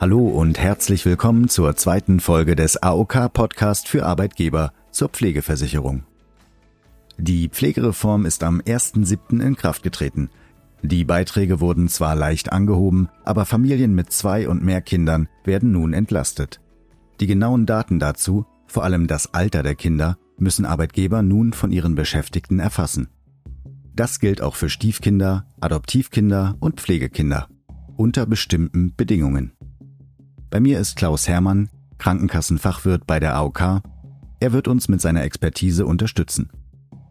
Hallo und herzlich willkommen zur zweiten Folge des AOK Podcast für Arbeitgeber zur Pflegeversicherung. Die Pflegereform ist am 1.7. in Kraft getreten. Die Beiträge wurden zwar leicht angehoben, aber Familien mit zwei und mehr Kindern werden nun entlastet. Die genauen Daten dazu, vor allem das Alter der Kinder, müssen Arbeitgeber nun von ihren Beschäftigten erfassen. Das gilt auch für Stiefkinder, Adoptivkinder und Pflegekinder unter bestimmten Bedingungen. Bei mir ist Klaus Hermann, Krankenkassenfachwirt bei der AOK. Er wird uns mit seiner Expertise unterstützen.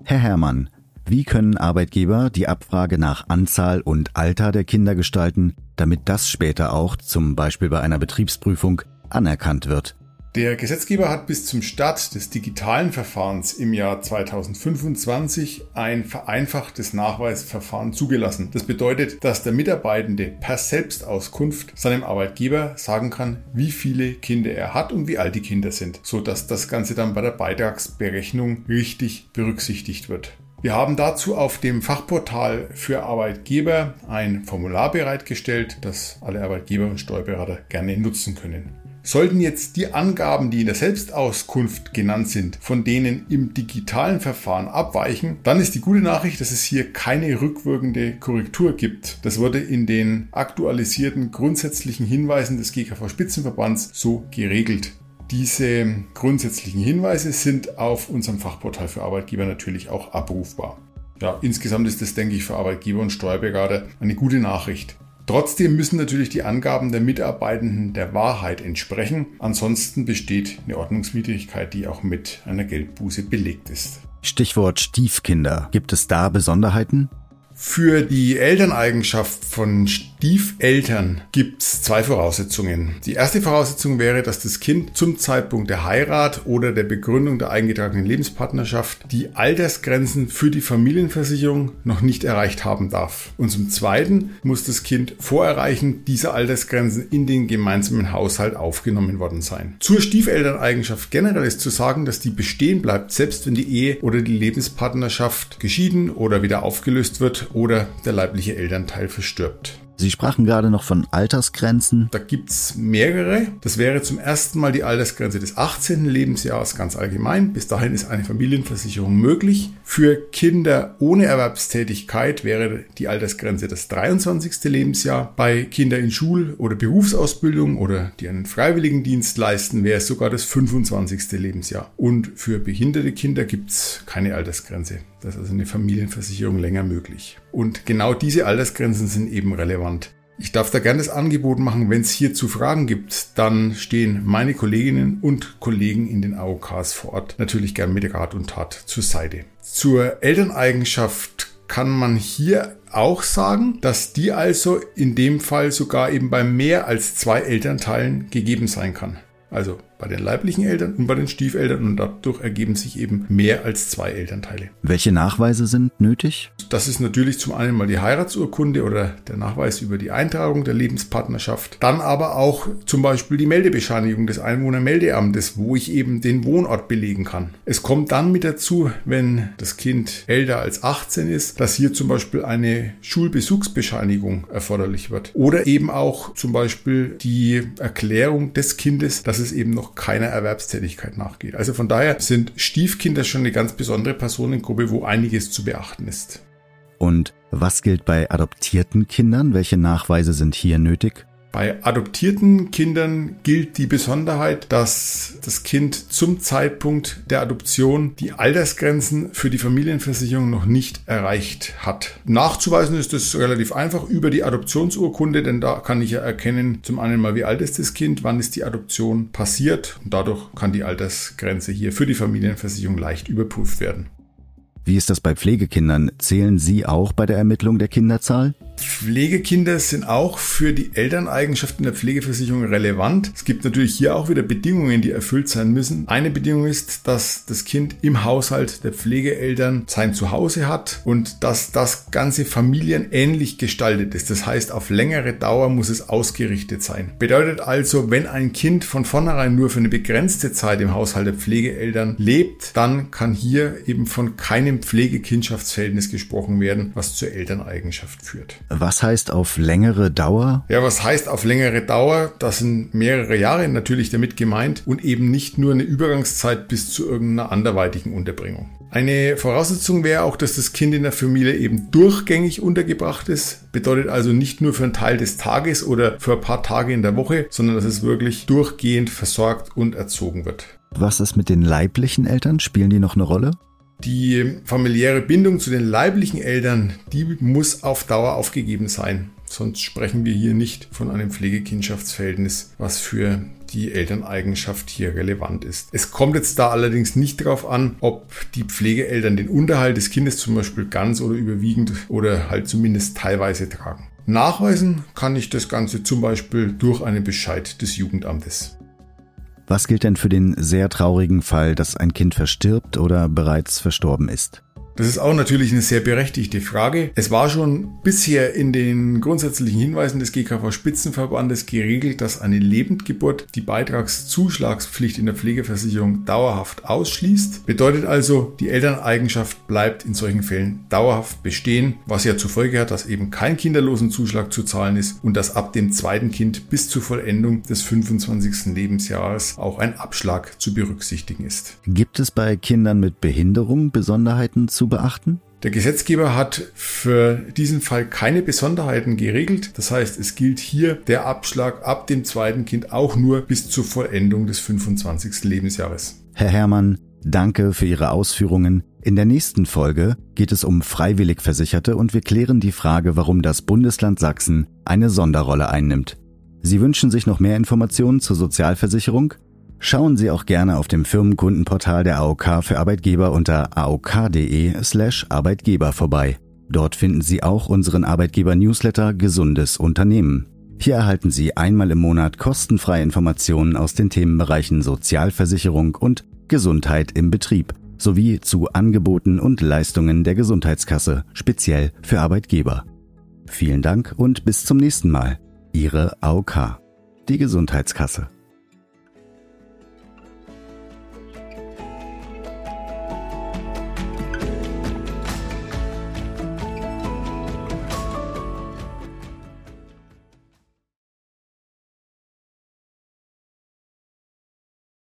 Herr Hermann, wie können Arbeitgeber die Abfrage nach Anzahl und Alter der Kinder gestalten, damit das später auch, zum Beispiel bei einer Betriebsprüfung, anerkannt wird? Der Gesetzgeber hat bis zum Start des digitalen Verfahrens im Jahr 2025 ein vereinfachtes Nachweisverfahren zugelassen. Das bedeutet, dass der Mitarbeitende per Selbstauskunft seinem Arbeitgeber sagen kann, wie viele Kinder er hat und wie alt die Kinder sind, so dass das Ganze dann bei der Beitragsberechnung richtig berücksichtigt wird. Wir haben dazu auf dem Fachportal für Arbeitgeber ein Formular bereitgestellt, das alle Arbeitgeber und Steuerberater gerne nutzen können. Sollten jetzt die Angaben, die in der Selbstauskunft genannt sind, von denen im digitalen Verfahren abweichen, dann ist die gute Nachricht, dass es hier keine rückwirkende Korrektur gibt. Das wurde in den aktualisierten grundsätzlichen Hinweisen des GKV Spitzenverbands so geregelt. Diese grundsätzlichen Hinweise sind auf unserem Fachportal für Arbeitgeber natürlich auch abrufbar. Ja, insgesamt ist das, denke ich, für Arbeitgeber und Steuerberater eine gute Nachricht. Trotzdem müssen natürlich die Angaben der Mitarbeitenden der Wahrheit entsprechen. Ansonsten besteht eine Ordnungswidrigkeit, die auch mit einer Geldbuße belegt ist. Stichwort Stiefkinder. Gibt es da Besonderheiten? Für die Elterneigenschaft von Stiefeltern gibt es zwei Voraussetzungen. Die erste Voraussetzung wäre, dass das Kind zum Zeitpunkt der Heirat oder der Begründung der eingetragenen Lebenspartnerschaft die Altersgrenzen für die Familienversicherung noch nicht erreicht haben darf. Und zum Zweiten muss das Kind vor Erreichen dieser Altersgrenzen in den gemeinsamen Haushalt aufgenommen worden sein. Zur Stiefelterneigenschaft generell ist zu sagen, dass die bestehen bleibt, selbst wenn die Ehe oder die Lebenspartnerschaft geschieden oder wieder aufgelöst wird oder der leibliche Elternteil verstirbt. Sie sprachen gerade noch von Altersgrenzen. Da gibt's mehrere. Das wäre zum ersten Mal die Altersgrenze des 18. Lebensjahres ganz allgemein. Bis dahin ist eine Familienversicherung möglich. Für Kinder ohne Erwerbstätigkeit wäre die Altersgrenze das 23. Lebensjahr. Bei Kindern in Schul- oder Berufsausbildung oder die einen Freiwilligendienst leisten, wäre es sogar das 25. Lebensjahr. Und für behinderte Kinder gibt's keine Altersgrenze. Da ist also eine Familienversicherung länger möglich. Und genau diese Altersgrenzen sind eben relevant. Ich darf da gerne das Angebot machen, wenn es hierzu Fragen gibt, dann stehen meine Kolleginnen und Kollegen in den AOKs vor Ort natürlich gern mit Rat und Tat zur Seite. Zur Elterneigenschaft kann man hier auch sagen, dass die also in dem Fall sogar eben bei mehr als zwei Elternteilen gegeben sein kann. Also bei den leiblichen Eltern und bei den Stiefeltern und dadurch ergeben sich eben mehr als zwei Elternteile. Welche Nachweise sind nötig? Das ist natürlich zum einen mal die Heiratsurkunde oder der Nachweis über die Eintragung der Lebenspartnerschaft. Dann aber auch zum Beispiel die Meldebescheinigung des Einwohnermeldeamtes, wo ich eben den Wohnort belegen kann. Es kommt dann mit dazu, wenn das Kind älter als 18 ist, dass hier zum Beispiel eine Schulbesuchsbescheinigung erforderlich wird. Oder eben auch zum Beispiel die Erklärung des Kindes, dass es eben noch keiner Erwerbstätigkeit nachgeht. Also von daher sind Stiefkinder schon eine ganz besondere Personengruppe, wo einiges zu beachten ist. Und was gilt bei adoptierten Kindern? Welche Nachweise sind hier nötig? Bei adoptierten Kindern gilt die Besonderheit, dass das Kind zum Zeitpunkt der Adoption die Altersgrenzen für die Familienversicherung noch nicht erreicht hat. Nachzuweisen ist das relativ einfach über die Adoptionsurkunde, denn da kann ich ja erkennen, zum einen mal, wie alt ist das Kind, wann ist die Adoption passiert und dadurch kann die Altersgrenze hier für die Familienversicherung leicht überprüft werden. Wie ist das bei Pflegekindern? Zählen Sie auch bei der Ermittlung der Kinderzahl? Pflegekinder sind auch für die Elterneigenschaften der Pflegeversicherung relevant. Es gibt natürlich hier auch wieder Bedingungen, die erfüllt sein müssen. Eine Bedingung ist, dass das Kind im Haushalt der Pflegeeltern sein Zuhause hat und dass das Ganze familienähnlich gestaltet ist. Das heißt, auf längere Dauer muss es ausgerichtet sein. Bedeutet also, wenn ein Kind von vornherein nur für eine begrenzte Zeit im Haushalt der Pflegeeltern lebt, dann kann hier eben von keinem Pflegekindschaftsverhältnis gesprochen werden, was zur Elterneigenschaft führt. Was heißt auf längere Dauer? Ja, was heißt auf längere Dauer? Das sind mehrere Jahre natürlich damit gemeint und eben nicht nur eine Übergangszeit bis zu irgendeiner anderweitigen Unterbringung. Eine Voraussetzung wäre auch, dass das Kind in der Familie eben durchgängig untergebracht ist. Bedeutet also nicht nur für einen Teil des Tages oder für ein paar Tage in der Woche, sondern dass es wirklich durchgehend versorgt und erzogen wird. Was ist mit den leiblichen Eltern? Spielen die noch eine Rolle? Die familiäre Bindung zu den leiblichen Eltern, die muss auf Dauer aufgegeben sein. Sonst sprechen wir hier nicht von einem Pflegekindschaftsverhältnis, was für die Elterneigenschaft hier relevant ist. Es kommt jetzt da allerdings nicht darauf an, ob die Pflegeeltern den Unterhalt des Kindes zum Beispiel ganz oder überwiegend oder halt zumindest teilweise tragen. Nachweisen kann ich das Ganze zum Beispiel durch einen Bescheid des Jugendamtes. Was gilt denn für den sehr traurigen Fall, dass ein Kind verstirbt oder bereits verstorben ist? Das ist auch natürlich eine sehr berechtigte Frage. Es war schon bisher in den grundsätzlichen Hinweisen des GKV Spitzenverbandes geregelt, dass eine Lebendgeburt die Beitragszuschlagspflicht in der Pflegeversicherung dauerhaft ausschließt. Bedeutet also, die Elterneigenschaft bleibt in solchen Fällen dauerhaft bestehen, was ja zur Folge hat, dass eben kein Kinderlosenzuschlag zu zahlen ist und dass ab dem zweiten Kind bis zur Vollendung des 25. Lebensjahres auch ein Abschlag zu berücksichtigen ist. Gibt es bei Kindern mit Behinderung Besonderheiten zu beachten? Der Gesetzgeber hat für diesen Fall keine Besonderheiten geregelt. Das heißt, es gilt hier der Abschlag ab dem zweiten Kind auch nur bis zur Vollendung des 25. Lebensjahres. Herr Herrmann, danke für Ihre Ausführungen. In der nächsten Folge geht es um freiwillig Versicherte und wir klären die Frage, warum das Bundesland Sachsen eine Sonderrolle einnimmt. Sie wünschen sich noch mehr Informationen zur Sozialversicherung? Schauen Sie auch gerne auf dem Firmenkundenportal der AOK für Arbeitgeber unter aok.de slash Arbeitgeber vorbei. Dort finden Sie auch unseren Arbeitgeber-Newsletter Gesundes Unternehmen. Hier erhalten Sie einmal im Monat kostenfreie Informationen aus den Themenbereichen Sozialversicherung und Gesundheit im Betrieb sowie zu Angeboten und Leistungen der Gesundheitskasse, speziell für Arbeitgeber. Vielen Dank und bis zum nächsten Mal. Ihre AOK, die Gesundheitskasse.